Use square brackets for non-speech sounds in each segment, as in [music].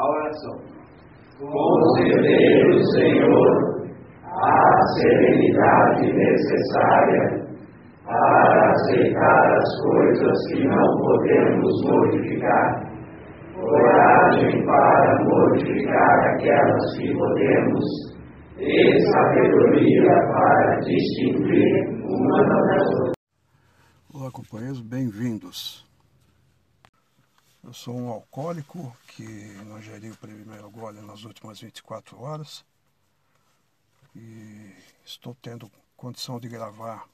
A oração. Concedei, Senhor, a serenidade necessária para aceitar as coisas que não podemos modificar, coragem para modificar aquelas que podemos, e sabedoria para distinguir uma das outras. Olá, companheiros, bem-vindos. Eu sou um alcoólico que não ingeriu o primeiro gole nas últimas 24 horas e estou tendo condição de gravar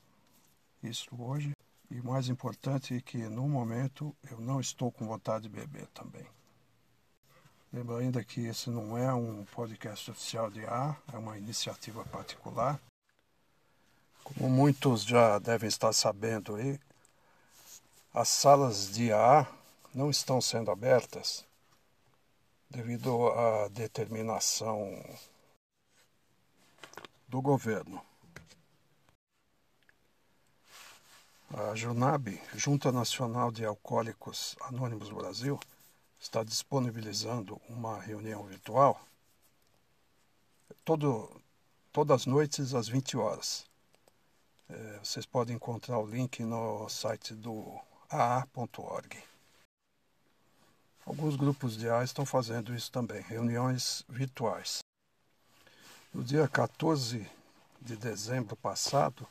isso hoje. E mais importante é que no momento eu não estou com vontade de beber também. Lembro ainda que esse não é um podcast oficial de A, é uma iniciativa particular. Como muitos já devem estar sabendo aí, as salas de A não estão sendo abertas devido à determinação do governo. A JUNAB, Junta Nacional de Alcoólicos Anônimos Brasil, está disponibilizando uma reunião virtual todo, todas as noites às 20 horas. É, vocês podem encontrar o link no site do aa.org. Alguns grupos de estão fazendo isso também, reuniões virtuais. No dia 14 de dezembro passado,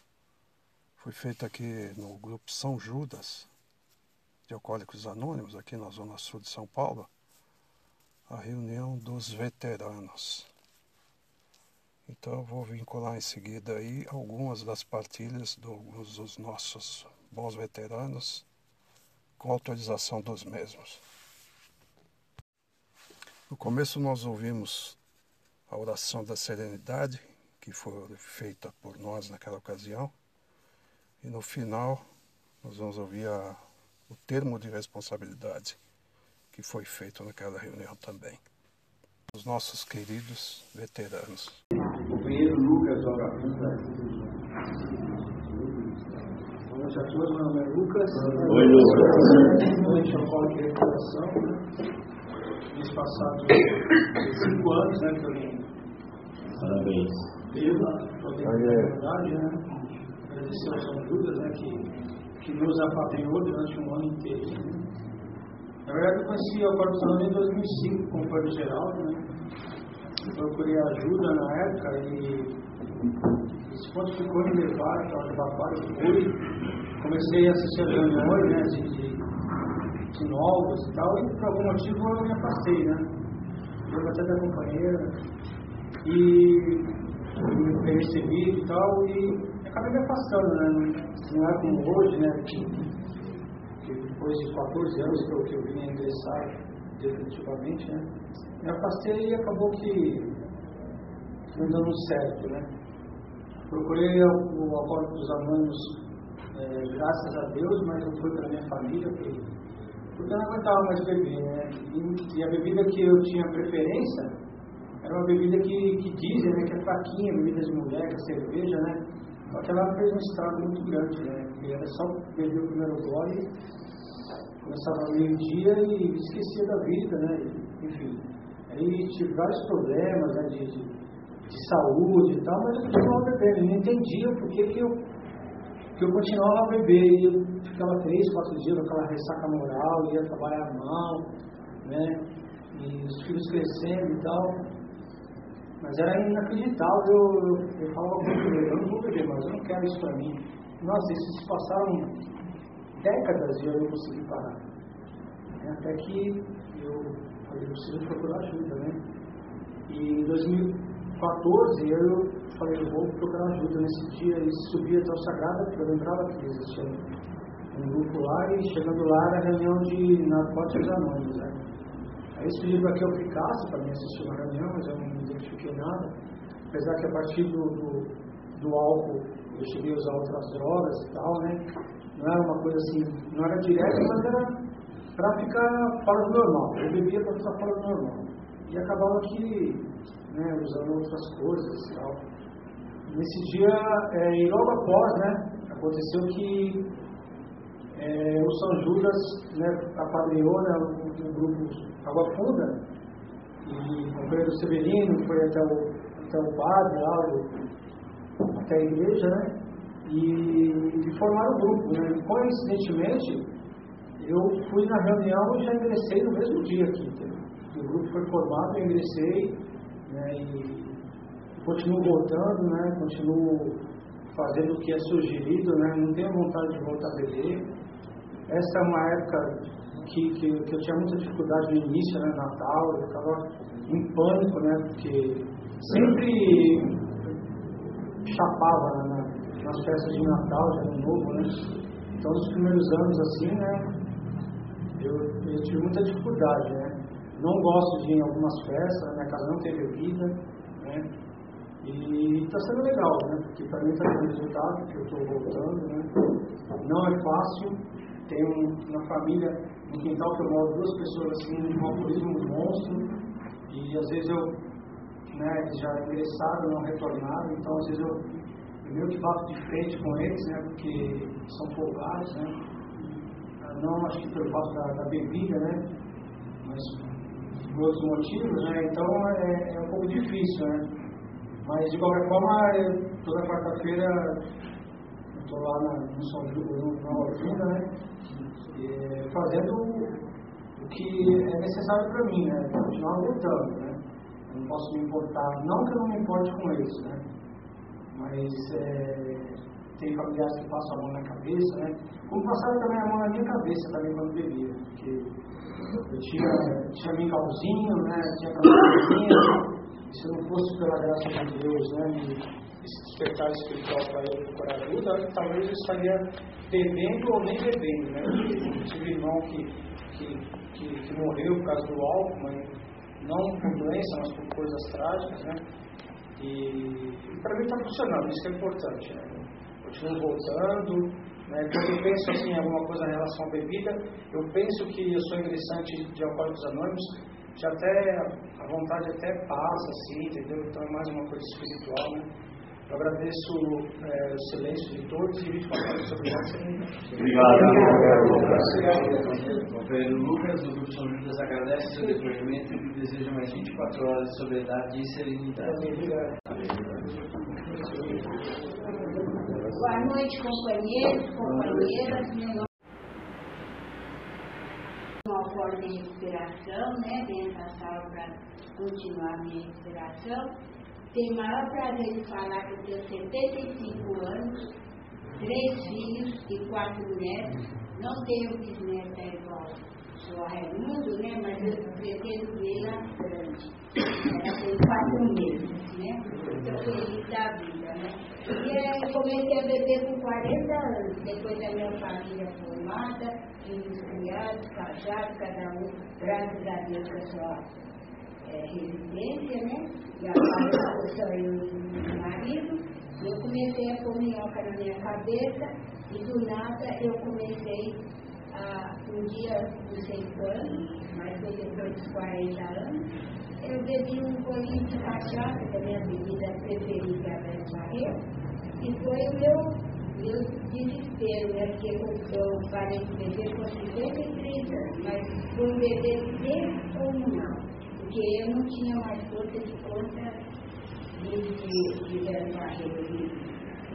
foi feita aqui no grupo São Judas, de Alcoólicos Anônimos, aqui na Zona Sul de São Paulo, a reunião dos veteranos. Então eu vou vincular em seguida aí algumas das partilhas dos nossos bons veteranos com autorização dos mesmos. No começo nós ouvimos a oração da serenidade, que foi feita por nós naquela ocasião, e no final nós vamos ouvir a, o termo de responsabilidade que foi feito naquela reunião também. Os nossos queridos veteranos. Companheiro Lucas Ora Boa noite a todos, meu nome é Lucas. Oi, Lucas. Boa noite ao de Recuperação. Mês passado, cinco anos, né, que eu vim Parabéns. viva, poder a verdade, né? Agradecer aos São Judas, né, que, que nos apadrinhou durante um ano inteiro. Na verdade, eu conheci o Corpo Santo em 2005, como Padre Geraldo, né? Procurei ajuda na época e esse ponto ficou levar, aquela debatada que fui. Comecei a assistir as reuniões, né, de, novos e tal, e por algum motivo eu me afastei, né? Eu até da companheira e me percebi e tal, e acabei me afastando, né? Não é como hoje, né? Que, depois de 14 anos que eu, que eu vim ingressar definitivamente, né? Me afastei e acabou que não dando certo, né? Procurei o, o Alcoólico dos Anônimos, é, graças a Deus, mas não foi para minha família, porque, porque eu não aguentava mais beber, né? E, e, a bebida que eu tinha preferência era uma bebida que, que dizem né, que é fraquinha, bebida de mulher, que é cerveja, né? Só que ela fez um estrago muito grande, né? Porque era só beber o primeiro gole, começava meio-dia e esquecia da vida, né? Enfim. Aí tive vários problemas, né? De, de, de saúde e tal, mas eu continuava bebendo. Eu não entendia por que, que, eu, que eu continuava a beber. Ficava três, quatro dias com aquela ressaca moral, ia trabalhar mal, né? E os filhos crescendo e tal. Mas era inacreditável. Eu, eu, eu falava ele, eu não vou beber, mas eu não quero isso para mim. Nossa, isso se passaram décadas e eu não consegui parar. Até que eu falei, preciso procurar ajuda, né? E em 2014 eu falei, eu vou procurar ajuda nesse dia e subi até o Sagrado, porque eu lembrava que existia um grupo lá e chegando lá era reunião de narcóticos anônimos, né? Aí eles pediram para que eu ficasse para me assistir uma reunião, mas eu não me identifiquei nada. Apesar que a partir do, do, do álcool eu cheguei a usar outras drogas e tal, né? Não era uma coisa assim, não era direta, mas era para ficar fora do normal. Eu bebia para ficar fora do normal. E acabava que, né, usando outras coisas e tal. Nesse dia, é, e logo após, né, aconteceu que é, o São Judas né, apadrinhou né, o, o grupo Água Funda E o companheiro Severino foi até o, até o padre lá, até a igreja, né? E, e formaram o grupo, né? Coincidentemente, eu fui na reunião e já ingressei no mesmo dia aqui. Entendeu? O grupo foi formado, eu ingressei, né? E continuo voltando, né? Continuo fazendo o que é sugerido, né? Não tenho vontade de voltar a beber. Essa é uma época que, que, que eu tinha muita dificuldade no início, né, Natal, eu ficava em pânico, né, porque sempre chapava né, nas festas de Natal, de Ano Novo, né, então nos primeiros anos assim, né, eu, eu tive muita dificuldade, né, não gosto de ir em algumas festas, minha casa não tem bebida, né, e está sendo legal, né, porque para mim está dando resultado, porque eu estou voltando, né, não é fácil, tenho na família, no quintal que eu moro, duas pessoas assim, com alcoolismo monstro, e às vezes eu, né, já ingressaram, não retornaram, então às vezes eu, meio que bato de frente com eles, né, porque são folgados, né, não acho que pelo fato da, da bebida, né, mas por outros motivos, né, então é, é um pouco difícil, né, mas de qualquer forma, toda quarta-feira estou lá no São João, na Olinda, né? É, fazendo o que é necessário para mim, né? Continuar lutando, né? Eu não posso me importar, não que eu não me importe com eles, né? Mas é, tem familiares que passam a mão na cabeça, né? Como passaram também a mão na minha cabeça também quando bebia, porque eu tinha, tinha mingauzinho, né? Tinha cabecinha, se não fosse pela graça de Deus, né? Despertar espiritual para eu procurar ajuda, talvez eu estaria bebendo ou nem bebendo. Né? Eu tive irmão que, que, que, que, morreu por causa do álcool, mas não por doença, mas por coisas trágicas. Né? E, e para mim está funcionando, isso que é importante. Né? Continuo voltando. Né? Quando eu penso assim, em alguma coisa em relação à bebida, eu penso que eu sou ingressante de Alcoólicos Anônimos, já até a vontade até passa, assim, entendeu? Então é mais uma coisa espiritual, né? Eu agradeço é, o silêncio de todos e 24 horas sobre nós. Obrigado. Companheiro Lucas, o Grupo São Judas agradece o seu depoimento e deseja mais 24 horas de sobriedade e serenidade. Boa noite, companheiros, companheiras. Meu nome é uma forma de respiração, né? Dentro da sala para continuar minha respiração. Tenho o maior prazer de falar que eu tenho 75 anos, três filhos e quatro netos. Não tenho bisneta igual sou a Raimundo, né? Mas eu pretendo vê-la grande. Ela tem quatro meses, né? Estou feliz da vida, né? E é, comecei a beber com 40 anos, depois da minha família formada, filhos criados, casados, cada um, graças a Deus, sua é, residência, né? E agora só eu e meu marido. Eu comecei a pôr minhoca na minha cabeça e do nada eu comecei a, um dia dos seis anos, mas foi depois dos 40 anos, eu bebi um bolinho de cachaça, que é a minha bebida preferida é a Barreira, e foi o meu meu desespero, né? Porque eu, eu parei de beber com 53 anos, mas beber sempre ou não porque eu não tinha mais força de conta de, de, de ele.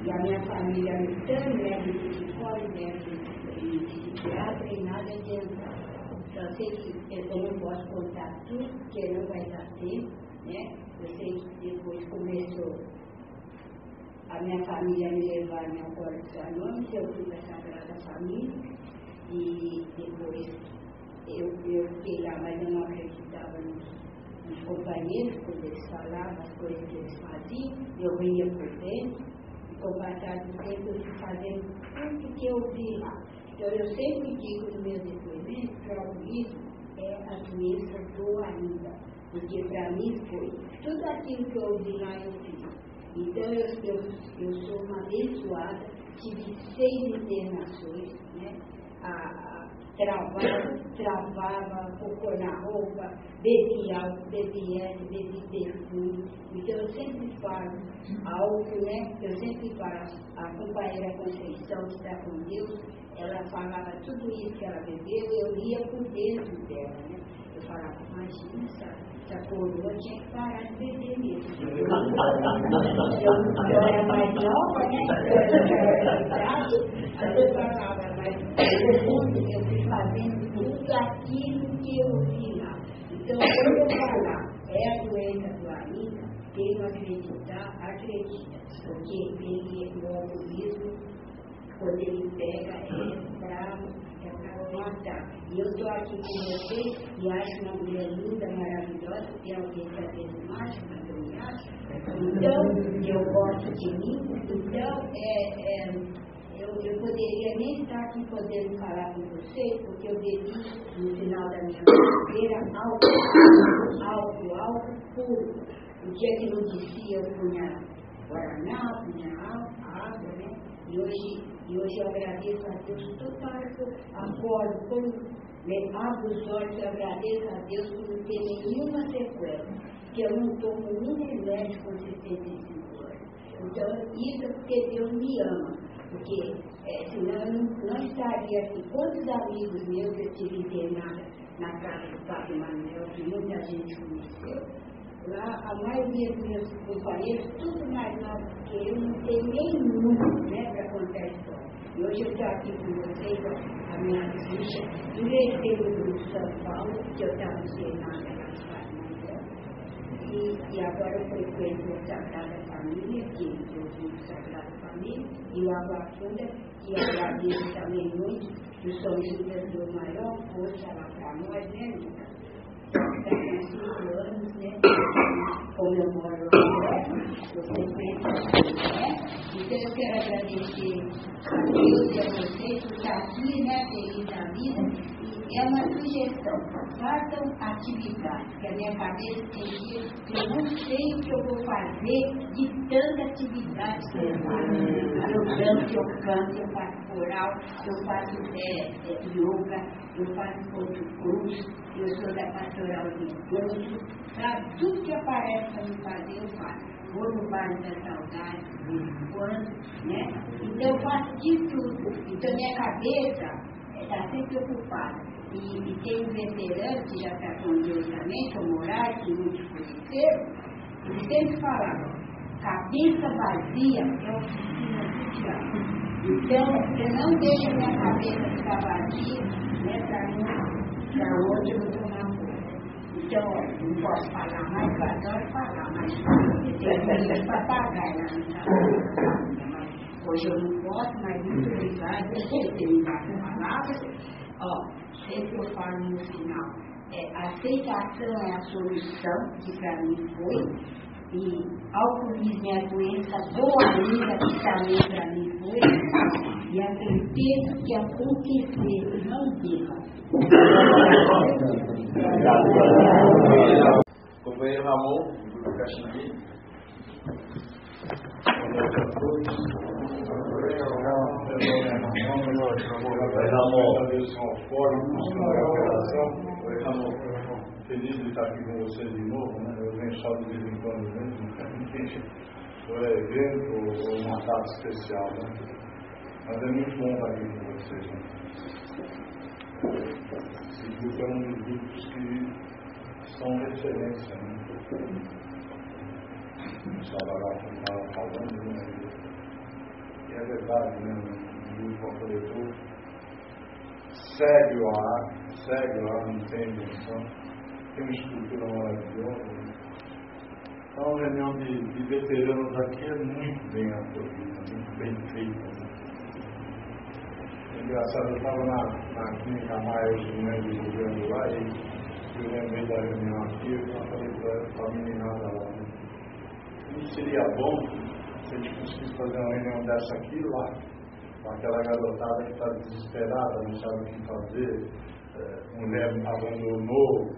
E a minha família tão né, de psicólogo, né, de, psiquiatra e nada adiantava. Só sei que eu não posso contar tudo, porque não vai dar tempo, né? Eu sei que depois começou a minha família me levar ao Alcoólicos Anônimos, eu fui para a Sagrada Família e depois eu, eu fiquei lá, mas eu não acreditava nisso os companheiros, quando eles falavam as coisas que eles faziam, eu vinha por dentro, e com o passar do tempo eu fui fazendo tudo que eu vi lá. Então eu sempre digo no meu depoimento que o alcoolismo é a doença do ainda, porque para mim foi tudo aquilo que eu ouvi lá eu fiz. Então eu, eu, eu sou uma abençoada, tive seis internações, né? A, travava, travava, cocô na roupa, bebi álcool, bebi essa, bebi perfume. Então eu sempre falo álcool, né? Eu sempre falo, a companheira Conceição que está com Deus, ela falava tudo isso que ela bebeu, eu ia por dentro dela, né? Eu falava, imagina, essa, essa coroa tinha que parar de beber mesmo. Eu, era mais nova, né? Idade, aí eu falava, mas eu fui fazendo tudo aquilo que eu vi lá. Então, quando eu falar, é a doença do Ainda, quem não acreditar, acredita. Porque ele, o alcoolismo, quando ele pega, é bravo, é. E eu estou aqui com vocês e acho uma mulher linda, maravilhosa, tem alguém que vezes não acha, mas eu me acho. Então, eu gosto de mim, então, é, é, eu, eu poderia nem estar aqui podendo falar com vocês, porque eu bebi no final da minha carreira álcool, álcool, álcool puro. O dia que não descia, eu punha Guaraná, punha água, né? E hoje, e hoje eu agradeço a Deus toda hora que eu acordo, quando né, abro os olhos, eu agradeço a Deus por não ter nenhuma sequela, que eu não tomo nenhum remédio com 65 anos. Então, isso é porque Deus me ama. Porque é, senão eu não, não estaria aqui. Quantos amigos meus eu tive internada na casa do Padre Manuel, que muita gente conheceu, lá a maioria dos meus companheiros, tudo mais novos que eu, não tem nenhum né, para contar a história. E hoje eu estou aqui com vocês, a minha ficha, ingressei no grupo São Paulo, que eu estava internada na Padre Manuel, e, e agora eu frequento a Sagrada Família, que eu digo Sagrada Família, e o Água Funda, que agradeço também muito, que o São Judas deu maior força lá para nós, né, Lucas? Eu frequento né? Então eu quero agradecer a Deus e a vocês por estar aqui, né? Feliz da vida. É uma sugestão, façam atividade, que a minha cabeça tem dias que eu não sei o que eu vou fazer de tanta atividade que eu faço. Eu eu canto, eu faço coral, eu faço é, é, yoga, eu faço ponto cruz, eu sou da pastoral de encontro, sabe? Tudo que aparece para me fazer, eu faço. Vou no bairro da saudade, de vez em quando, né? Então eu faço de tudo. Então minha cabeça está sempre ocupada. E, e tem um veterano que já está com Deus também, que Moraes, que muitos conheceram, ele sempre falava, cabeça vazia é oficina do diabo. Então, eu não deixo a minha cabeça ficar vazia, né, para mim, para onde eu vou tomar conta. Então, ó, não posso falar mais, eu adoro falar, mas eu tenho muito papagaio lá no. Mas Hoje eu não posso, mas muito obrigada por ter me dado palavras. Ó, sempre eu falo no final, é, a aceitação é a solução, que para mim foi, e alcoolismo é a doença boa ainda, que também para mim foi, e a certeza que acontecer, não diga. Companheiro Ramon, do Caximbi. Oi, Ramon. Feliz de estar aqui com vocês de novo, né? Eu venho só de vez em quando mesmo, ou é evento ou uma data especial, né? Mas é muito bom estar aqui com vocês, né? Esse grupo é um dos grupos que são referência, né? O Salvador estava falando, né? É verdade, né? O grupo acolhedor segue o ar, segue o ar, não tem invenção, tem uma estrutura maravilhosa. Né? Então, a reunião de, de, veteranos aqui é muito bem acolhida, muito bem feita. Né? Engraçado, eu estava na, na clínica Maia hoje de manhã de governo lá e eu lembrei da reunião aqui, eu falei para a meninada lá. Não seria bom se a gente conseguisse fazer uma reunião dessa aqui lá, com aquela garotada que está desesperada, não sabe o que fazer, é, mulher abandonou,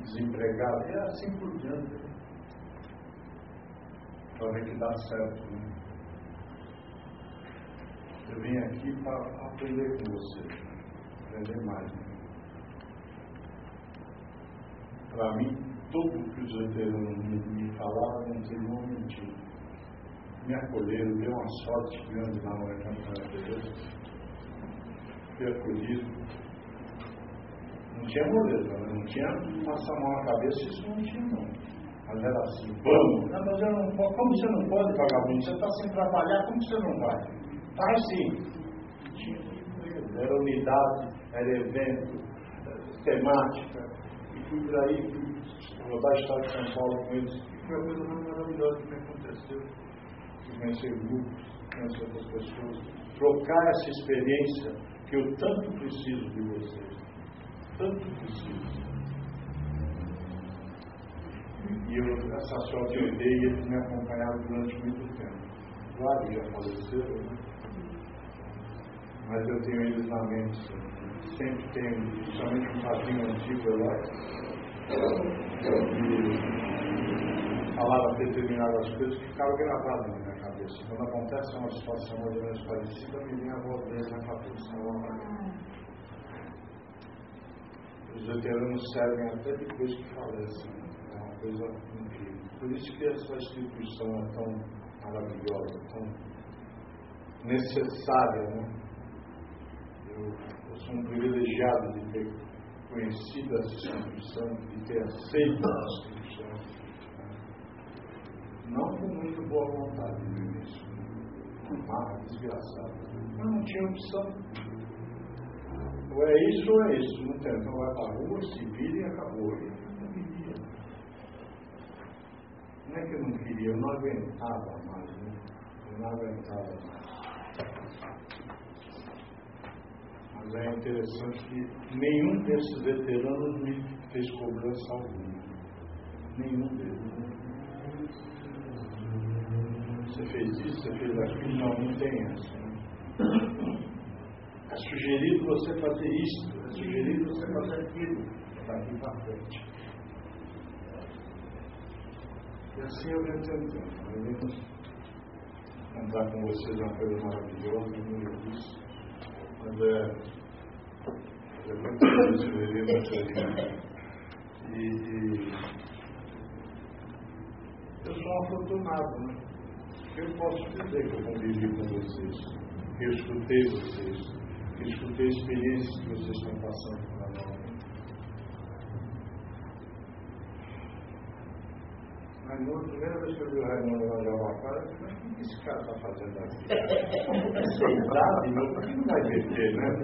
desempregada, e assim por diante. Para ver que dá certo. Né? Eu vim aqui para aprender com você, aprender mais. Né? Para mim, tudo que os veteranos me, me falaram não tem me acolheram, deu uma sorte grande lá no Campeonato de Deus. Fui acolhido. Não tinha moleza, né? não tinha passar a mão na cabeça, isso não tinha não. Mas era assim, vamos. Não, mas eu não posso. Como você não pode, vagabundo? Você está sem trabalhar, como você não vai? Vai sim. Era unidade, era evento, temática. E fui por aí, fui rodar o estado de São Paulo com eles. E foi a coisa mais maravilhosa que me aconteceu. Conhecer grupos, conhecer outras pessoas, trocar essa experiência que eu tanto preciso de vocês. Tanto preciso. E eu, essa sorte eu dei e eles me acompanharam durante muito tempo. Claro, já faleceram, né? Mas eu tenho eles na mente. Sempre tenho, principalmente um padrinho antigo lá, que falava determinadas coisas que ficaram gravadas cabeça. Quando acontece uma situação mais ou menos parecida, me vem a voz dele na cabeça. Os veteranos servem até depois que falecem. É uma coisa incrível. Por isso que essa instituição é tão maravilhosa, tão necessária. Né? Eu, eu sou um privilegiado de ter conhecido essa instituição, de ter aceito a instituição. Não com muito boa vontade Uma desgraçado. Mas não tinha opção. Ou é isso ou é isso. Não tem. Então vai para a rua, se vira e acabou. Eu não queria. Não é que eu não queria, eu não aguentava mais. Né? Eu não aguentava mais. Mas é interessante que nenhum desses veteranos me fez cobrança alguma. Nenhum deles. Você fez isso, você fez aquilo, não, não tem essa. Né? É sugerido você fazer isto, é sugerido você fazer aquilo, daqui para frente. E assim eu venho tentando. Eu venho andar com vocês é uma coisa maravilhosa, como isso. Mas é, é difícil viver nessa E, e eu sou um afortunado, né? Eu posso dizer que eu convivi com vocês, que eu escutei vocês, que eu escutei experiências que vocês estão passando para nós. Mas na primeira vez que eu vi o Raimundo lá de Alvacara, eu falei, o que esse cara está fazendo aqui? Sentado, meu, por que não vai beber, né? [laughs]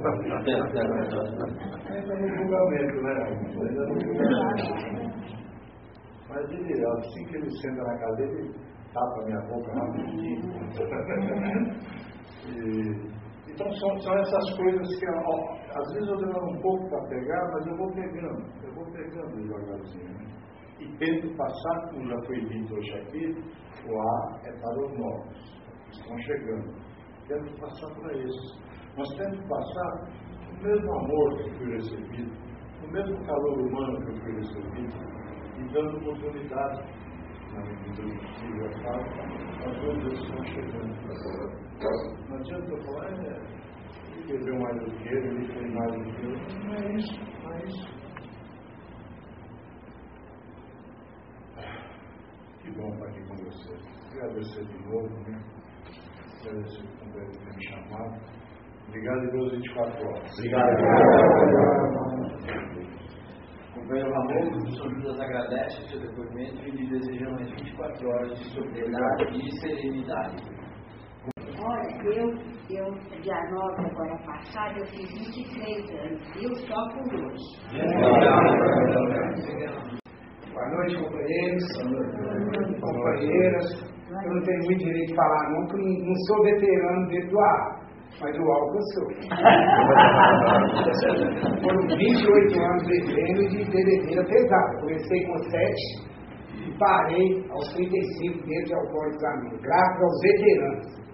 Ainda no julgamento, né, Raimundo? Ainda no julgamento. Mas ele, assim que ele senta na cadeira, ele tapa minha boca rapidinho. então são, são essas coisas que ó, às vezes eu demoro um pouco para pegar, mas eu vou pegando, eu vou pegando devagarzinho. Né? E tento passar, como já foi dito hoje aqui, o ar é para os novos, que estão chegando. Tento passar para esses. Mas tento passar o mesmo amor que fui recebido, o mesmo calor humano que eu fui recebido, e dando oportunidade na medida do possível, é claro, as coisas estão chegando. Não adianta eu falar, é, ele bebeu mais do que ele, ele fez mais do que eu. Não é isso, não é isso. Que bom estar aqui com. Agradecer de novo, né? Agradecer por ter me chamado. Obrigado e Deus 24 horas. Obrigado. Companheiro Ramon do São Judas agradece o seu depoimento e lhe deseja mais 24 horas de sobriedade e serenidade. Olha, eu, eu, dia 9 agora passado, eu fiz 23 anos, viu? Só por hoje. Boa noite, companheiros, companheiras. Eu não tenho muito direito de falar não, porque eu não sou veterano dentro do ar, mas álcool eu sou. Foram 28 anos bebendo de bebedeira pesada. Comecei com 7 e parei aos 35 dentro de alcoólicos amigos, graças aos veteranos.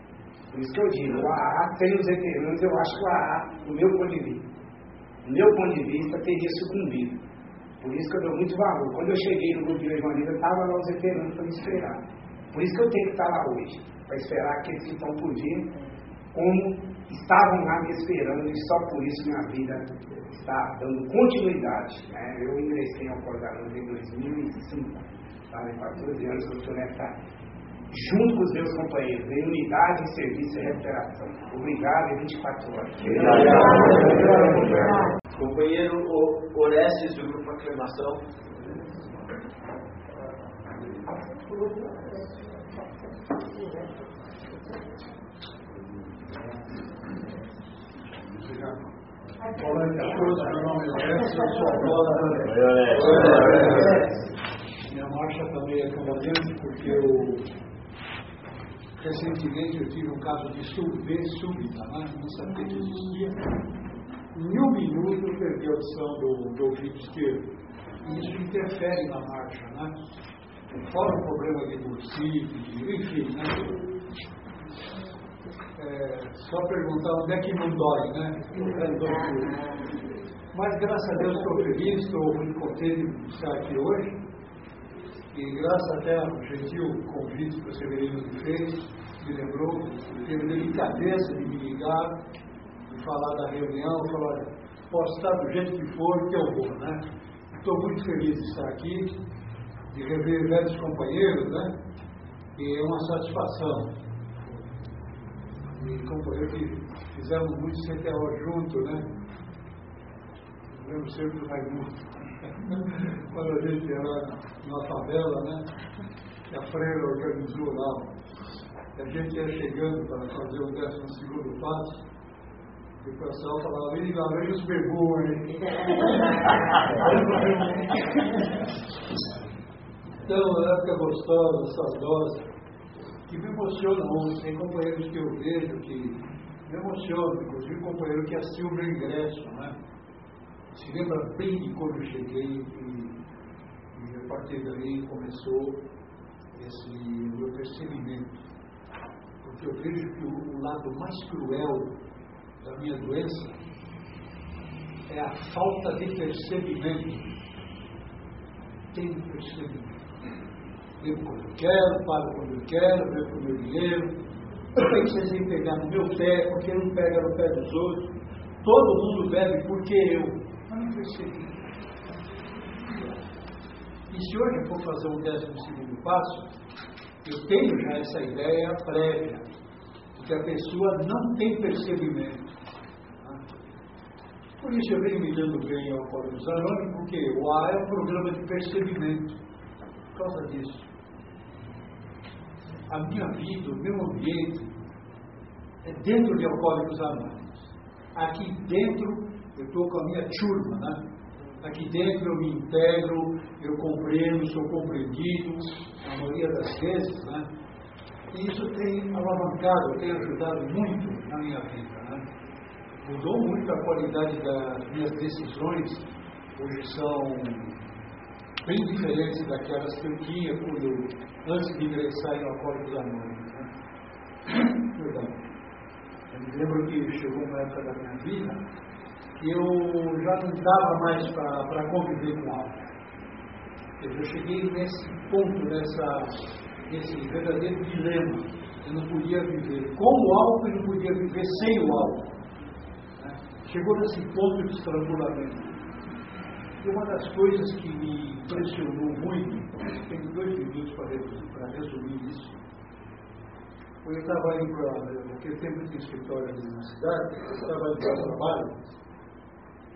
Por isso que eu digo, o AA, sem os veteranos, eu acho que o AA, do meu ponto de vista, do meu ponto de vista, teria sucumbido. Por isso que eu dou muito valor. Quando eu cheguei no grupo de Evangelho, estava lá os veteranos para me esperar. Por isso que eu tenho que estar lá hoje, para esperar aqueles que estão por vir, como estavam lá me esperando, e só por isso minha vida está dando continuidade. Né? Eu ingressei ao Cordanão em 2005, estava em 14 anos que eu estou nessa junto com os meus companheiros, em unidade, em serviço e recuperação. Obrigado e 24 horas. Companheiro Orestes do Grupo Aclamação. Olá, pessoas, meu nome é Orestes, eu sou Minha marcha também é canadense, porque eu recentemente eu tive um caso de surdez súbita, né? não sabia que existia. Em um minuto eu perdi a audição do, do ouvido esquerdo. E isso interfere na marcha, né? Fora o problema de bursite, enfim, né? É, só perguntar onde é que não dói, né? Mas graças a Deus estou feliz, estou muito contente de estar aqui hoje. E graças até ao gentil convite que o Severino me fez, me lembrou, teve delicadeza de me ligar, de falar da reunião, falar, posso estar do jeito que for, que eu vou, né? Estou muito feliz de estar aqui, de rever velhos companheiros, né? E é uma satisfação e companheiro que fizemos muito CTO junto, né? Lembro sempre do Raimundo. [laughs] Quando a gente era na favela, né? Que a freira organizou lá. A gente ia chegando para fazer o décimo segundo passo. E o pessoal falava, ih, lá vem os bebôs, [laughs] então, época gostosa, saudosa que me emocionam Tem companheiros que eu vejo que me emocionam, inclusive um companheiro que assistiu o meu ingresso, né? Se lembra bem de quando eu cheguei e, e a partir daí começou esse meu percebimento. Porque eu vejo que o, o lado mais cruel da minha doença é a falta de percebimento. Tenho percebimento bebo quando eu quero, pago quando eu quero, bebo com meu dinheiro. Eu pensei sem pegar no meu pé, porque não pega no pé dos outros. Todo mundo bebe porque eu. Mas não percebi. E se hoje eu for fazer um décimo segundo passo, eu tenho já essa ideia prévia, que a pessoa não tem percebimento. Por isso eu venho me dando bem ao Código Anônimos, porque o A é um programa de percebimento. Por causa disso a minha vida, o meu ambiente, é dentro de Alcoólicos Anônimos. Aqui dentro, eu estou com a minha turma, né? Aqui dentro eu me integro, eu compreendo, sou compreendido, a maioria das vezes, né? E isso tem alavancado, tem ajudado muito na minha vida, né? Mudou muito a qualidade das minhas decisões, hoje são bem diferentes daquelas que eu tinha quando, antes de ingressar em Alcoólicos Anônimos. Né? [coughs] Perdão. Eu me lembro que chegou uma época da minha vida que eu já não dava mais para conviver com álcool. Eu cheguei nesse ponto, nessa, nesse verdadeiro dilema. Eu não podia viver com o álcool e não podia viver sem o álcool. Né? Chegou nesse ponto de estrangulamento. E uma das coisas que me impressionou muito, tenho dois minutos para resumir isso, eu estava indo para. Naquele tempo tinha escritório ali na cidade, eu estava indo para trabalho,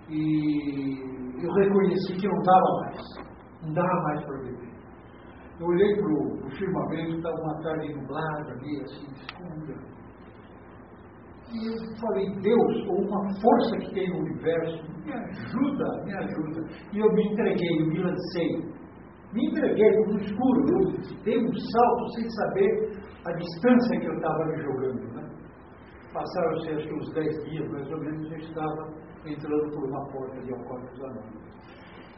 e eu reconheci que não dava mais, não dava mais para viver. Eu olhei para o firmamento, estava uma tarde nublada ali, assim, escura e eu falei, Deus, ou uma força que tem no universo, me ajuda, me ajuda. E eu me entreguei, eu me lancei. Me entreguei no escuro, eu dei um salto sem saber a distância que eu estava me jogando. Né? Passaram-se acho que uns 10 dias, mais ou menos, eu estava entrando por uma porta de Alcoólicos Anônimos.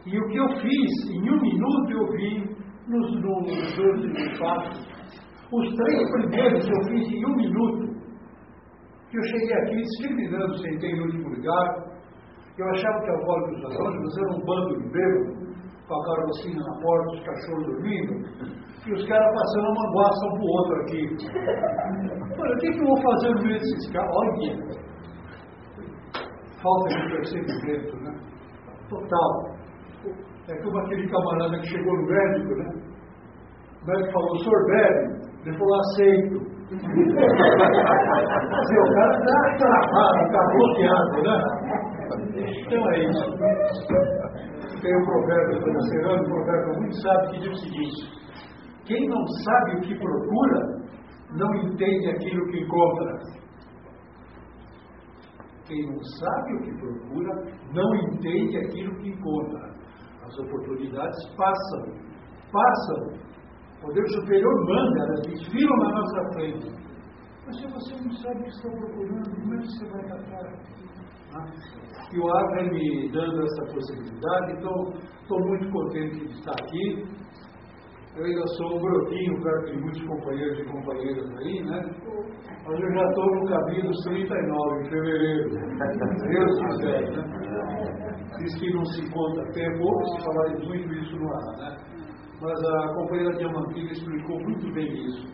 E o que eu fiz, em um minuto eu vi nos, nos dois últimos passos, os três primeiros eu fiz em um minuto, que eu cheguei aqui discriminando, sentei no último lugar. Eu achava que Alcoólicos Anônimos era um bando de bêbados, com a carrocinha na porta, os cachorros dormindo, e os caras passando uma manguaça um pro outro aqui. Olha, o que, que eu vou fazer no meio desses caras? Olha, falta de percebimento, né? Total. É como aquele camarada que chegou no médico, né? O médico falou, o senhor bebe? Ele falou, aceito. O cara está travado, está bloqueado, né? Então é isso. Tem um provérbio financeiro, um provérbio muito sábio que diz o seguinte: quem não sabe o que procura, não entende aquilo que encontra. Quem não sabe o que procura, não entende aquilo que encontra. As oportunidades passam, passam. O poder superior manda, elas desfilam na nossa frente. Mas se você não sabe o que está procurando, como é que você vai atrás? Ah, e o Abner me dando essa possibilidade, então estou muito contente de estar aqui. Eu ainda sou um brotinho perto de muitos companheiros e companheiras aí, né? Mas eu já estou no caminho dos 39, em fevereiro. Deus quiser, né? Diz que não se conta tempo, se falarem muito isso no ar, né? Mas a companheira Diamantina explicou muito bem isso.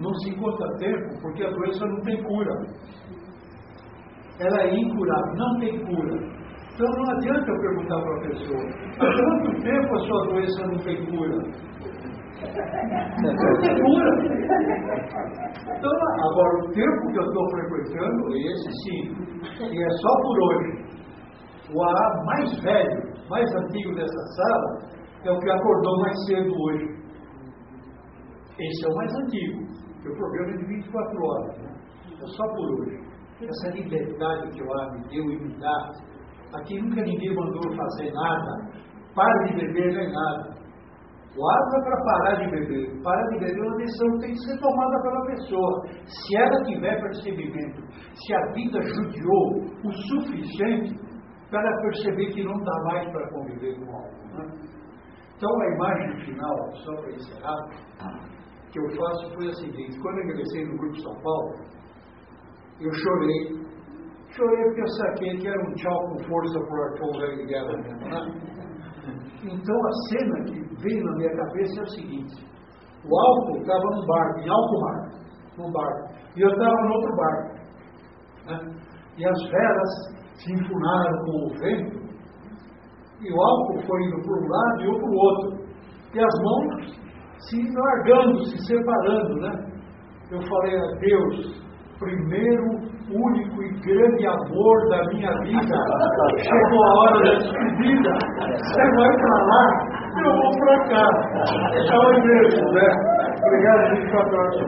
Não se encontra tempo porque a doença não tem cura. Ela é incurável, não tem cura. Então não adianta eu perguntar para a pessoa, há quanto tempo a sua doença não tem cura? Não tem cura. Então, agora o tempo que eu estou frequentando, esse sim, e é só por hoje. O AA mais velho, mais antigo dessa sala, é o que acordou mais cedo hoje. Esse é o mais antigo, porque o programa é de 24 horas. Né? É só por hoje. Essa liberdade que o AA me deu e me dá, Aqui nunca ninguém mandou fazer nada. Para de beber nem nada. O ato é para parar de beber. Para de beber é uma decisão que tem que ser tomada pela pessoa. Se ela tiver percebimento, se a vida judiou o suficiente para perceber que não dá mais para conviver com algo. Né? Então a imagem final, só para encerrar, que eu faço foi a seguinte, quando eu ingressei no Grupo São Paulo, eu chorei Chorei porque eu saquei que era um tchau com força para o Arthur Reagan Guerra mesmo, né? Então a cena que veio na minha cabeça é o seguinte: o álcool estava num barco, em alto mar, num barco, e eu estava no outro barco. Né? E as velas se enfunaram com o vento, e o álcool foi indo para um lado e eu para o outro. E as mãos se largando, se separando, né? Eu falei a Deus, primeiro único e grande amor da minha vida. Chegou a hora da despedida. Você vai para lá, eu vou para cá. Tchau, igreja, né? Obrigado, 24 horas O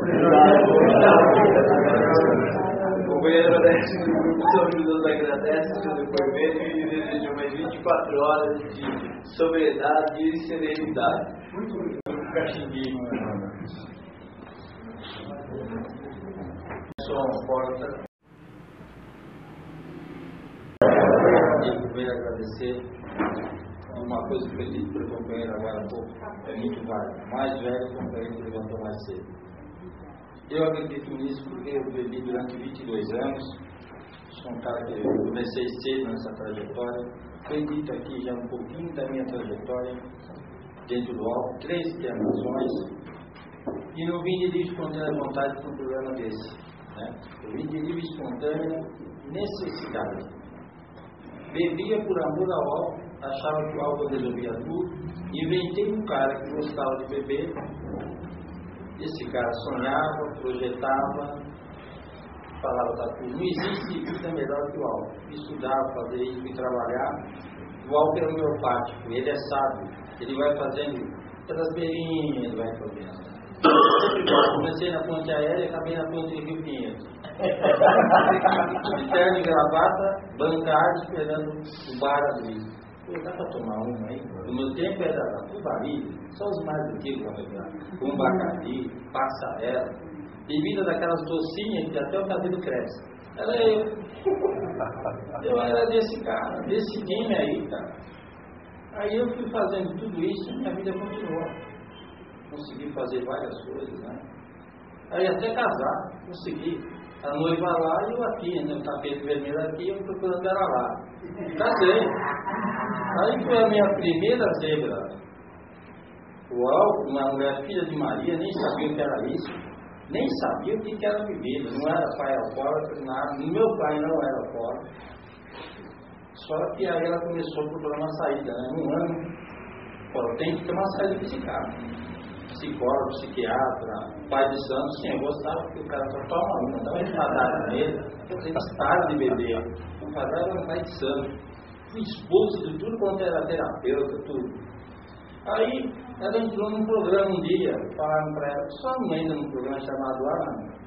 companheiro agradece, o grupo São Judas agradece o seu depoimento e deseja mais 24 horas de sobriedade e serenidade. Muito obrigado. Caxinguinho. Som, porta. Eu venho agradecer uma coisa que foi dito pelo companheiro agora há pouco, é muito válido. Mais velho, o companheiro levantou mais cedo. Eu acredito nisso porque eu bebi durante 22 anos, sou um cara que comecei cedo nessa trajetória. Foi dito aqui já um pouquinho da minha trajetória dentro do álcool, três internações, e não vim de livre espontânea vontade para um problema desse. Né? Eu vim de livre espontânea necessidade. Bebia por amor ao álcool, achava que o álcool resolvia tudo. Inventei um cara que gostava de beber. Esse cara sonhava, projetava, falava para tudo. Não existe vida melhor que o álcool. Estudava, fazer isso e trabalhar. O álcool é homeopático, ele é sábio. Ele vai fazendo pelas beirinhas, ele vai fazendo. Comecei na ponte aérea e acabei na ponte de Rio Pinheiro. De terno e gravata, bancada, esperando o bar abrir. Pô, dá para tomar uma aí? No meu tempo era tubarilha, só os mais antigos para pegar. Um bacari, passarela, bebida daquelas docinhas que até o cabelo cresce. Era eu. [laughs] Eu era desse cara, desse game aí, cara. Aí eu fui fazendo tudo isso e minha vida continuou consegui fazer várias coisas, né? Aí até casar, consegui. A noiva lá e eu aqui, né? O tapete vermelho aqui, eu procurando ela lá. Casei. Aí foi a minha primeira zebra. Álcool, uma mulher filha de Maria, nem sabia o que era isso. Nem sabia o que era bebida. Não era pai alcoólatra, nada. Meu pai não era alcoólatra. Só que aí ela começou a procurar uma saída, né? Um ano. Pô, tem que ter uma saída psicátrica. Psicólogo, psiquiatra, pai de santo, sim, eu gostava porque o cara só toma uma, dá uma espadada nele, eles param de beber. O padre era um pai de santo. Fui expulso de tudo quanto era terapeuta, tudo. Aí ela entrou num programa um dia, falaram para ela, só não entra num programa chamado Ana.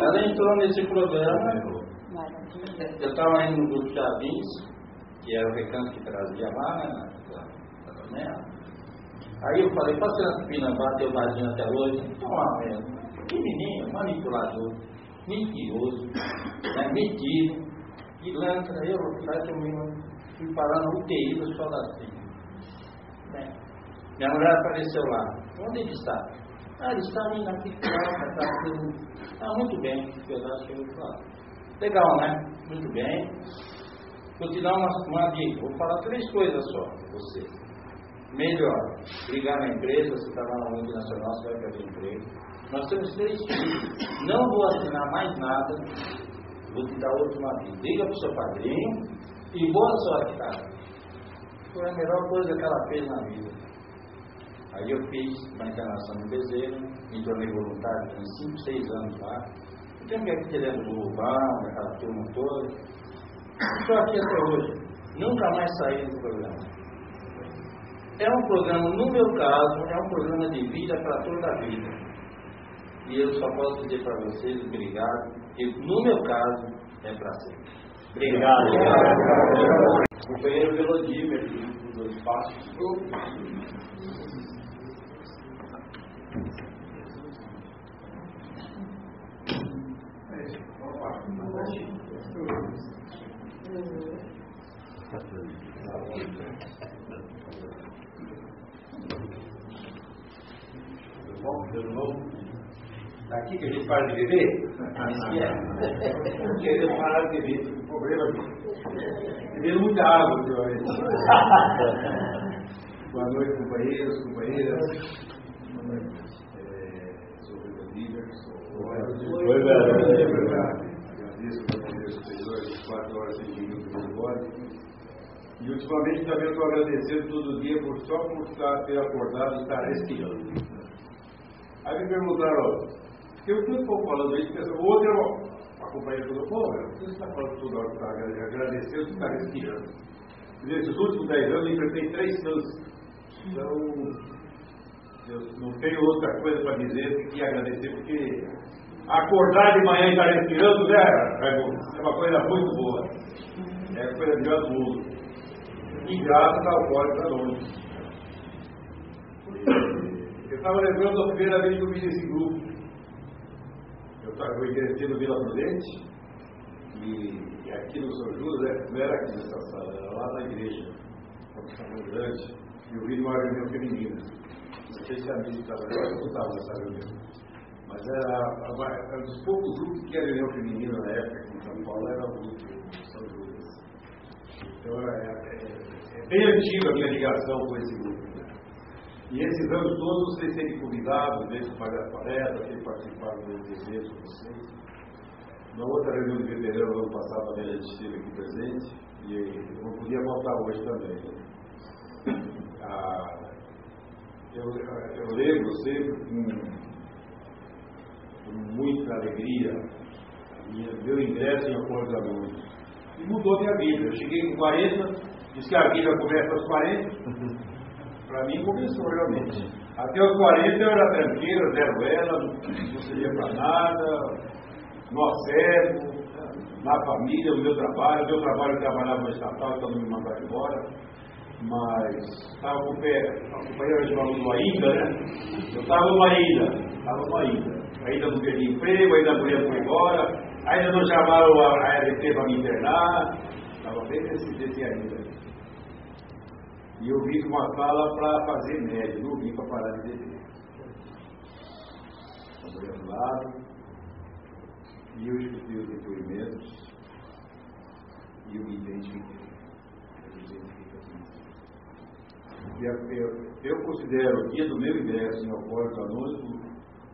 Ela entrou nesse programa, eu estava indo no grupo de Jardins, que era o recanto que trazia lá, né? Aí eu falei, pode ser a Pina bateu vazio até hoje? Toma mesmo. Pequenininho, manipulador, mentiroso, né? metido, pilantra. Eu, parece que eu fui parar no UTI do Sol da Filha. Né? Minha mulher apareceu lá. Onde ele está? Ah, ele está ali naquele está tá Ah, muito bem, pedaço que eu. Legal, né? Muito bem. Vou te dar uma, uma dica. Vou falar três coisas só para você. Melhor, ligar na empresa, você está lá na multinacional, você vai perder emprego. Nós temos três filhos. Não vou assinar mais nada. Vou te dar outro aviso. Liga para o seu padrinho e boa sorte, cara. Foi a melhor coisa que ela fez na vida. Aí eu fiz uma encarnação no Bezerro, me tornei voluntário, tenho 5, 6 anos lá. Eu tenho que aqui querendo do Rubão, daquela turma toda. Estou aqui até hoje. Nunca mais saí do programa. É um programa, no meu caso, é um programa de vida para toda a vida. E eu só posso dizer para vocês obrigado, que no meu caso é para sempre. Obrigado. obrigado. Companheiro Velodímer, do dois passos. Bom, de novo. Daqui que a gente para de beber? Isso que é. Queremos parar de beber. O problema é beber muita água ultimamente. [laughs] Boa noite, companheiros, companheiras. Boa noite. É, sou o Rodrigo, sou o Oi, velho. Agradeço ao companheiro superior, 4 horas e minutos de embora. E ultimamente também estou agradecendo todo dia por só por estar, ter acordado e estar respirando. Aí me perguntaram, porque eu estou falando isso, o outro é uma, companheira do pô, você está falando toda hora que está agradecendo está respirando? Nesses últimos 10 anos eu enfrentei três cânceres. Então, eu não tenho outra coisa para dizer que agradecer, porque acordar de manhã e estar respirando, né, é uma coisa muito boa. É a coisa melhor do mundo. E graças ao Código Anônimo. Eu estava lembrando da primeira vez que eu vi esse grupo. Eu estava engressei no Vila Prudente, e, e, aqui no São Judas, né, não era aqui nessa sala, era lá na igreja, uma questão grande, e eu vi uma reunião feminina. Não sei se a mídia estava eu não estava nessa reunião. Mas era, era um dos poucos grupos que tinha reunião feminina na época, aqui em São Paulo, era o grupo São Judas. Então, é, é, é bem antiga a minha ligação com esse grupo. E esses anos todos vocês têm convidado, desde o Padre Apareta, têm participado dos eventos com vocês. Na outra reunião de veterano, ano passado, também a gente esteve aqui presente, e não podia voltar hoje também. Ah, eu, eu lembro sempre com, com muita alegria minha, meu ingresso em Acordo da Noite. E mudou minha vida. Eu cheguei com 40, disse que a vida começa aos 40. [laughs] Para mim começou realmente. Até os 40 eu era tranquilo, zero ela, não servia para nada, no acesso, na família, no meu trabalho. O meu trabalho eu trabalhava no estatal, então não me mandaram embora. Mas estava com o pé, a companheira de aluno ainda, né? Eu estava numa ainda, estava numa ainda. Ainda não perdi emprego, ainda a mulher foi embora, ainda não chamaram a RT para me internar. Estava bem nesse, nesse ainda. E eu vim de uma sala para fazer médio, não vim para parar de beber. Estava do lado, e eu escutei os depoimentos, e eu me identifiquei. Eu me identifiquei assim. Eu, eu, considero o dia do meu ingresso em Alcoólicos Anônimos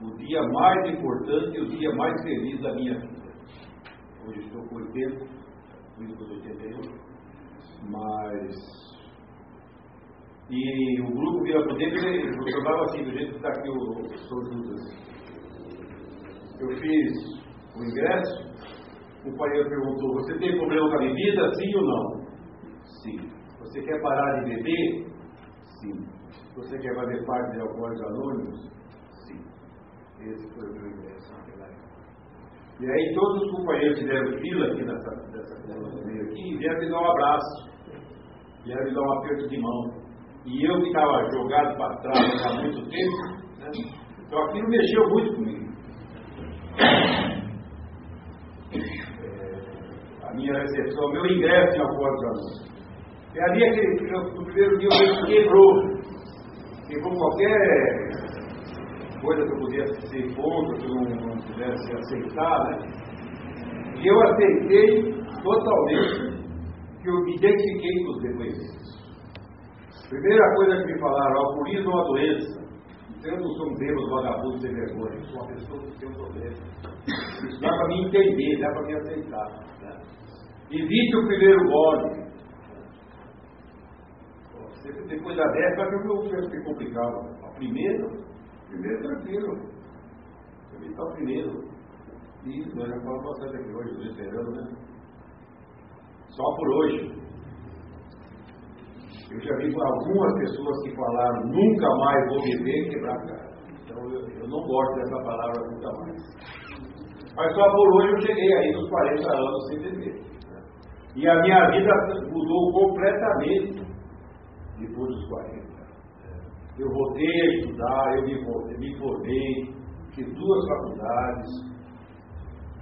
o dia mais importante e o dia mais feliz da minha vida. Hoje estou com 80, fui com 81, mas E o grupo vira por dentro e ele jogava assim, do jeito que está aqui o, o São Judas. Eu fiz o ingresso, o pai perguntou, você tem problema com a bebida, sim ou não? Sim. Você quer parar de beber? Sim. Você quer fazer parte de Alcoólicos Anônimos? Sim. Esse foi o meu ingresso naquela época. E aí todos os companheiros que deram fila aqui nessa, nessa aqui vieram me dar um abraço. Vieram me dar um aperto de mão. E eu que estava jogado para trás há muito tempo, né? então aquilo mexeu muito comigo. É, a minha recepção, meu ingresso em Alcoólicos Anônimos. E ali, aquele, no primeiro dia, o quebrou. Quebrou qualquer coisa que eu pudesse ser contra, que eu não, não pudesse aceitar, né? E eu aceitei totalmente que eu me identifiquei com os depoimentos. Primeira coisa que me falaram, alcoolismo é uma doença. Eu não sou um bêbado vagabundo sem vergonha, sou uma pessoa que tem um problema. Isso dá para me entender, dá para me aceitar. Né? Evite o primeiro gole. Depois da décima, eu que eu complicava. A primeira, primeiro tranquilo. Evitar o primeiro. Isso, nós já falamos bastante aqui hoje, esperando, né? Só por hoje. Eu já vi algumas pessoas que falaram nunca mais vou beber e quebrar a cara. Então eu, eu, não gosto dessa palavra nunca mais. Mas só por hoje eu cheguei aí nos 40 anos sem beber. Né? E a minha vida mudou completamente depois dos 40. Eu voltei a estudar, eu me, me formei, fiz duas faculdades,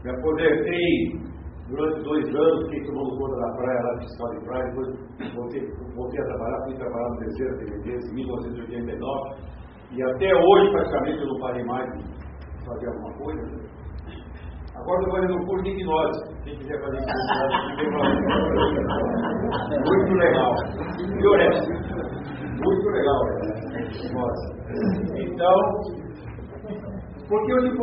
me aposentei durante dois anos, fiquei tomando conta da praia, lá de fiscal de praia, depois voltei, voltei a trabalhar, fui trabalhar no terceiro TVT em 1989, e até hoje praticamente eu não parei mais de fazer alguma coisa. Né? Agora estou fazendo um curso de hipnose. Quem quiser fazer hipnose, muito legal. Honesto. Muito legal. Né? Então, porque eu digo,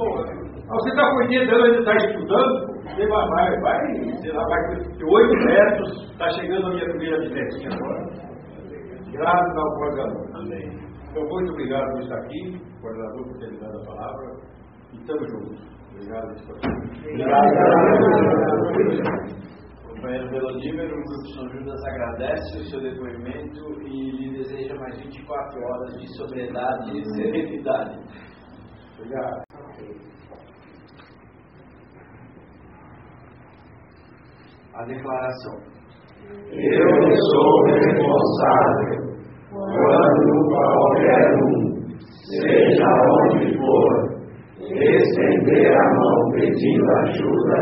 você está com 80 anos e está estudando, você vai, vai, vai, sei lá, vai com 8 metros, está chegando a minha primeira bicicletinha agora. Graças ao coordenador. Amém. Então, muito obrigado por estar aqui, coordenador, por ter me dado a palavra. E estamos juntos. Obrigado, Obrigado. Companheiro Velodímer, o Grupo São Judas agradece o seu depoimento e lhe deseja mais 24 horas de sobriedade e serenidade. Obrigado. A declaração. Eu sou responsável quando qualquer um, seja onde for, estender a mão pedindo ajuda,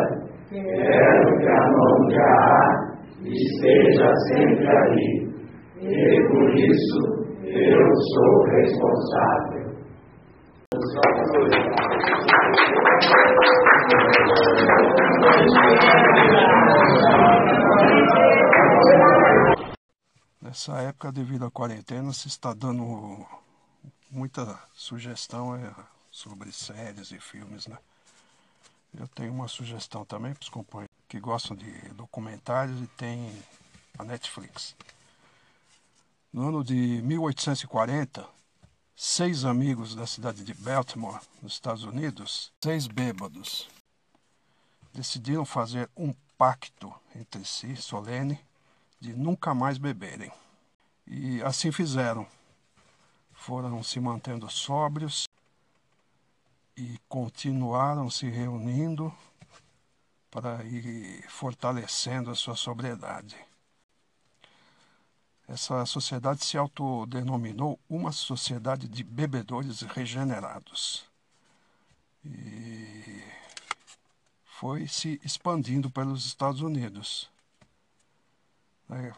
quero que a mão de A esteja sempre ali. E por isso eu sou responsável. Nessa época, devido à quarentena, se está dando muita sugestão é, sobre séries e filmes, né? Eu tenho uma sugestão também para os companheiros que gostam de documentários e tem a Netflix. No ano de 1840, seis amigos da cidade de Baltimore, nos Estados Unidos, seis bêbados, decidiram fazer um pacto entre si, solene, de nunca mais beberem. E assim fizeram. Foram se mantendo sóbrios e continuaram se reunindo para ir fortalecendo a sua sobriedade. Essa sociedade se autodenominou uma sociedade de bebedores regenerados. E foi se expandindo pelos Estados Unidos.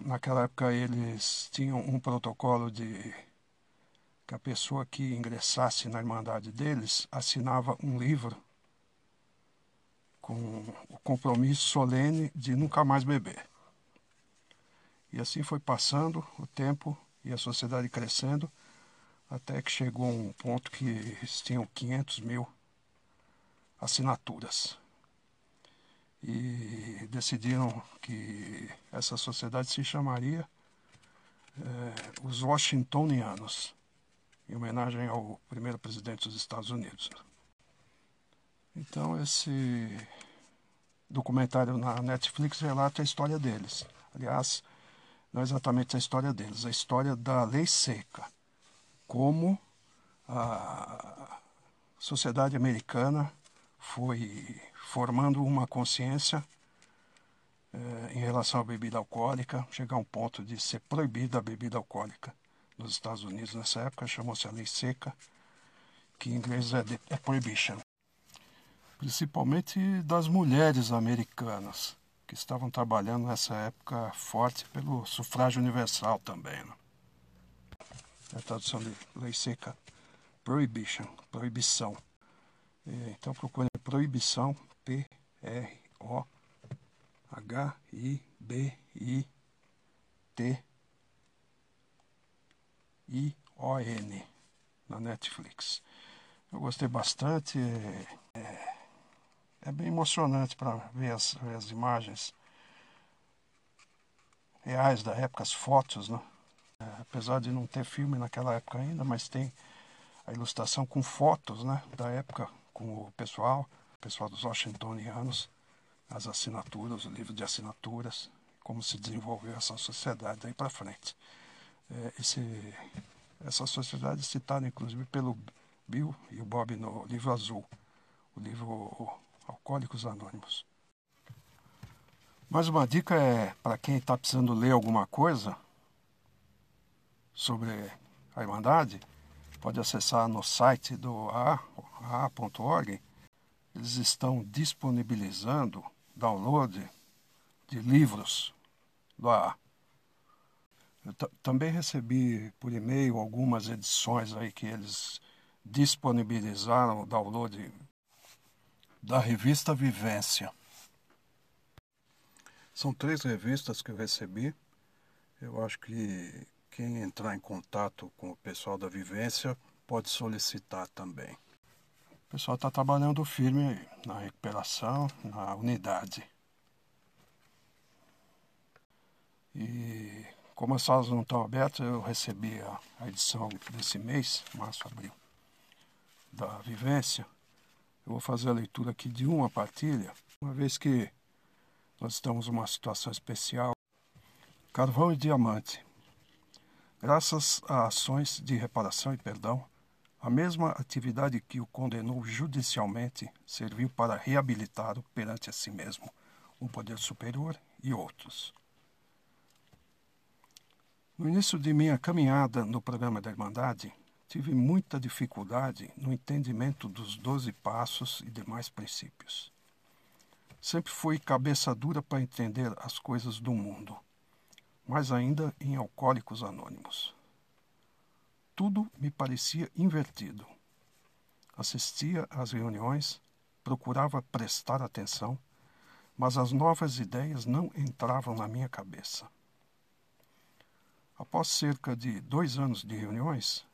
Naquela época eles tinham um protocolo de que a pessoa que ingressasse na Irmandade deles assinava um livro com o compromisso solene de nunca mais beber. E assim foi passando o tempo e a sociedade crescendo, até que chegou um ponto que eles tinham 500 mil assinaturas. E decidiram que essa sociedade se chamaria é, os Washingtonianos, em homenagem ao primeiro presidente dos Estados Unidos. Então, esse documentário na Netflix relata a história deles. Aliás, não exatamente a história deles, a história da lei seca. Como a sociedade americana foi formando uma consciência eh, em relação à bebida alcoólica, chegar a um ponto de ser proibida a bebida alcoólica nos Estados Unidos. Nessa época chamou-se a lei seca, que em inglês é, de, é prohibition. Principalmente das mulheres americanas, que estavam trabalhando nessa época forte pelo sufrágio universal também. Né? É a tradução de lei seca, prohibition, proibição. Então procure proibição, P-R-O-H-I-B-I-T-I-O-N, na Netflix. Eu gostei bastante. É, é, é bem emocionante para ver as, ver as imagens reais da época, as fotos, né? É, apesar de não ter filme naquela época ainda, mas tem a ilustração com fotos né, da época com o pessoal, o pessoal dos Washingtonianos, as assinaturas, o livro de assinaturas, como se desenvolveu essa sociedade daí para frente. É, esse, essa sociedade citada inclusive pelo Bill e o Bob no livro azul, o livro Alcoólicos Anônimos. Mais uma dica é para quem está precisando ler alguma coisa sobre a Irmandade, pode acessar no site do AA.org. Eles estão disponibilizando download de livros do AA. Eu também recebi por e-mail algumas edições aí que eles disponibilizaram o download da revista Vivência. São três revistas que eu recebi. Eu acho que quem entrar em contato com o pessoal da vivência pode solicitar também. O pessoal está trabalhando firme na recuperação, na unidade. E como as salas não estão abertas, eu recebi a, edição desse mês, março, abril, da vivência. Eu vou fazer a leitura aqui de uma partilha, uma vez que nós estamos numa situação especial. Carvão e diamante. Graças a ações de reparação e perdão, a mesma atividade que o condenou judicialmente serviu para reabilitá-lo perante a si mesmo, um poder superior e outros. No início de minha caminhada no programa da Irmandade, tive muita dificuldade no entendimento dos doze passos e demais princípios. Sempre fui cabeça dura para entender as coisas do mundo mais ainda em Alcoólicos Anônimos. Tudo me parecia invertido. Assistia às reuniões, procurava prestar atenção, mas as novas ideias não entravam na minha cabeça. Após cerca de dois anos de reuniões,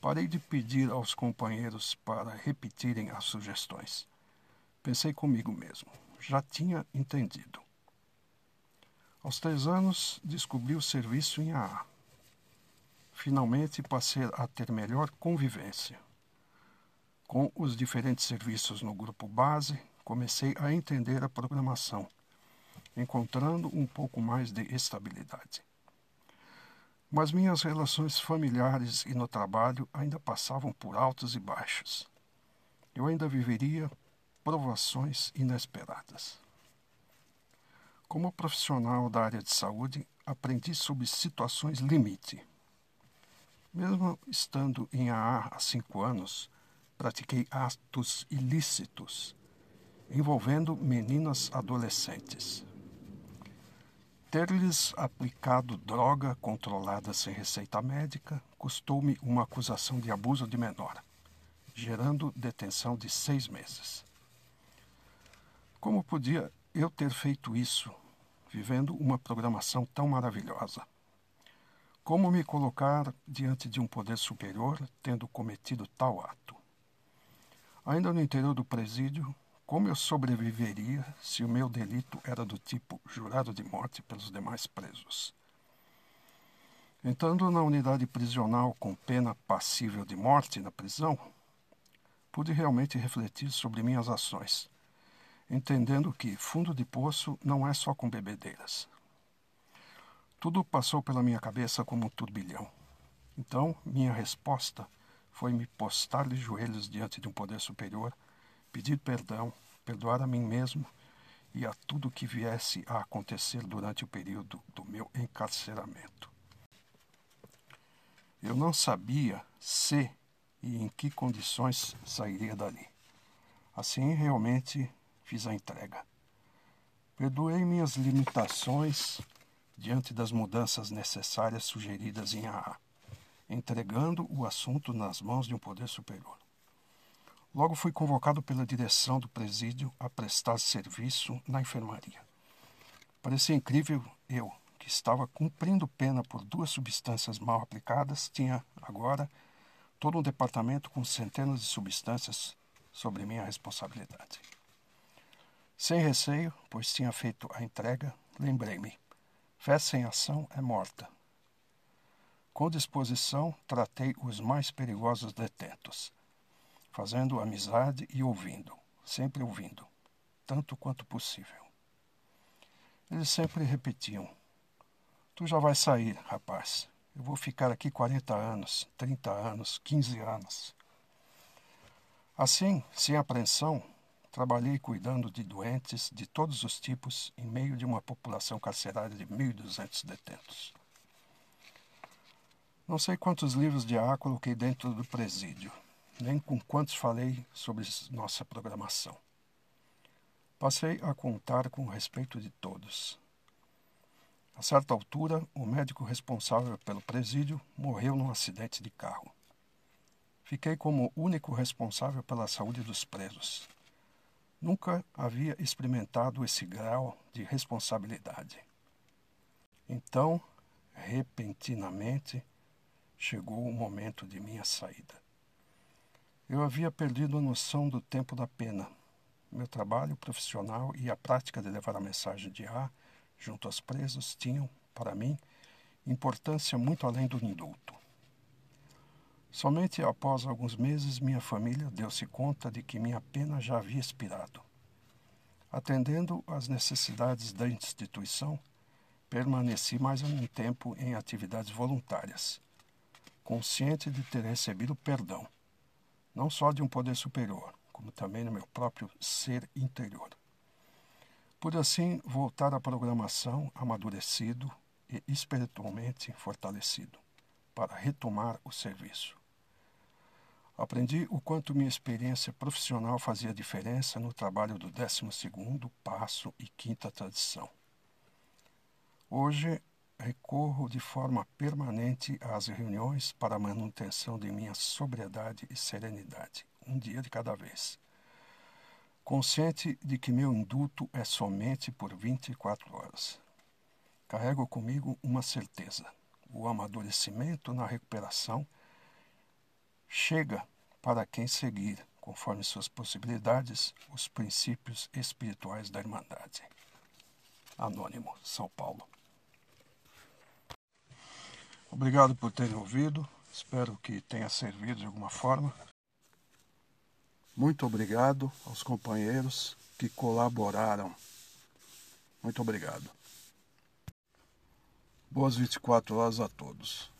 parei de pedir aos companheiros para repetirem as sugestões. Pensei comigo mesmo, já tinha entendido. Aos três anos, descobri o serviço em AA. Finalmente passei a ter melhor convivência. Com os diferentes serviços no grupo base, comecei a entender a programação, encontrando um pouco mais de estabilidade. Mas minhas relações familiares e no trabalho ainda passavam por altos e baixos. Eu ainda viveria provações inesperadas. Como profissional da área de saúde, aprendi sobre situações limite. Mesmo estando em AA há cinco anos, pratiquei atos ilícitos envolvendo meninas adolescentes. Ter-lhes aplicado droga controlada sem receita médica custou-me uma acusação de abuso de menor, gerando detenção de seis meses. Como podia eu ter feito isso vivendo uma programação tão maravilhosa. Como me colocar diante de um poder superior tendo cometido tal ato? Ainda no interior do presídio, como eu sobreviveria se o meu delito era do tipo jurado de morte pelos demais presos? Entrando na unidade prisional com pena passível de morte na prisão, pude realmente refletir sobre minhas ações, entendendo que fundo de poço não é só com bebedeiras. Tudo passou pela minha cabeça como um turbilhão. Então, minha resposta foi me postar de joelhos diante de um poder superior, pedir perdão, perdoar a mim mesmo e a tudo que viesse a acontecer durante o período do meu encarceramento. Eu não sabia se e em que condições sairia dali. Assim, realmente fiz a entrega. Perdoei minhas limitações diante das mudanças necessárias sugeridas em AA, entregando o assunto nas mãos de um poder superior. Logo fui convocado pela direção do presídio a prestar serviço na enfermaria. Parecia incrível eu, que estava cumprindo pena por duas substâncias mal aplicadas, tinha agora todo um departamento com centenas de substâncias sobre minha responsabilidade. Sem receio, pois tinha feito a entrega, lembrei-me: fé sem ação é morta. Com disposição, tratei os mais perigosos detentos fazendo amizade e ouvindo, sempre ouvindo, tanto quanto possível. Eles sempre repetiam: Tu já vai sair, rapaz. Eu vou ficar aqui 40 anos, 30 anos, 15 anos. Assim, sem apreensão, trabalhei cuidando de doentes de todos os tipos em meio de uma população carcerária de 1.200 detentos. Não sei quantos livros de ar coloquei dentro do presídio, nem com quantos falei sobre nossa programação. Passei a contar com o respeito de todos. A certa altura, o médico responsável pelo presídio morreu num acidente de carro. Fiquei como único responsável pela saúde dos presos. Nunca havia experimentado esse grau de responsabilidade. Então, repentinamente, chegou o momento de minha saída. Eu havia perdido a noção do tempo da pena. Meu trabalho profissional e a prática de levar a mensagem de A junto aos presos tinham, para mim, importância muito além do indulto. Somente após alguns meses minha família deu-se conta de que minha pena já havia expirado. Atendendo às necessidades da instituição, permaneci mais um tempo em atividades voluntárias, consciente de ter recebido perdão não só de um poder superior, como também no meu próprio ser interior. Pude assim voltar à programação amadurecido e espiritualmente fortalecido, para retomar o serviço. Aprendi o quanto minha experiência profissional fazia diferença no trabalho do 12º passo e quinta tradição. Hoje recorro de forma permanente às reuniões para a manutenção de minha sobriedade e serenidade, um dia de cada vez. Consciente de que meu indulto é somente por 24 horas. Carrego comigo uma certeza: o amadurecimento na recuperação chega para quem seguir, conforme suas possibilidades, os princípios espirituais da Irmandade. Anônimo, São Paulo. Obrigado por terem ouvido. Espero que tenha servido de alguma forma. Muito obrigado aos companheiros que colaboraram. Muito obrigado. Boas 24 horas a todos.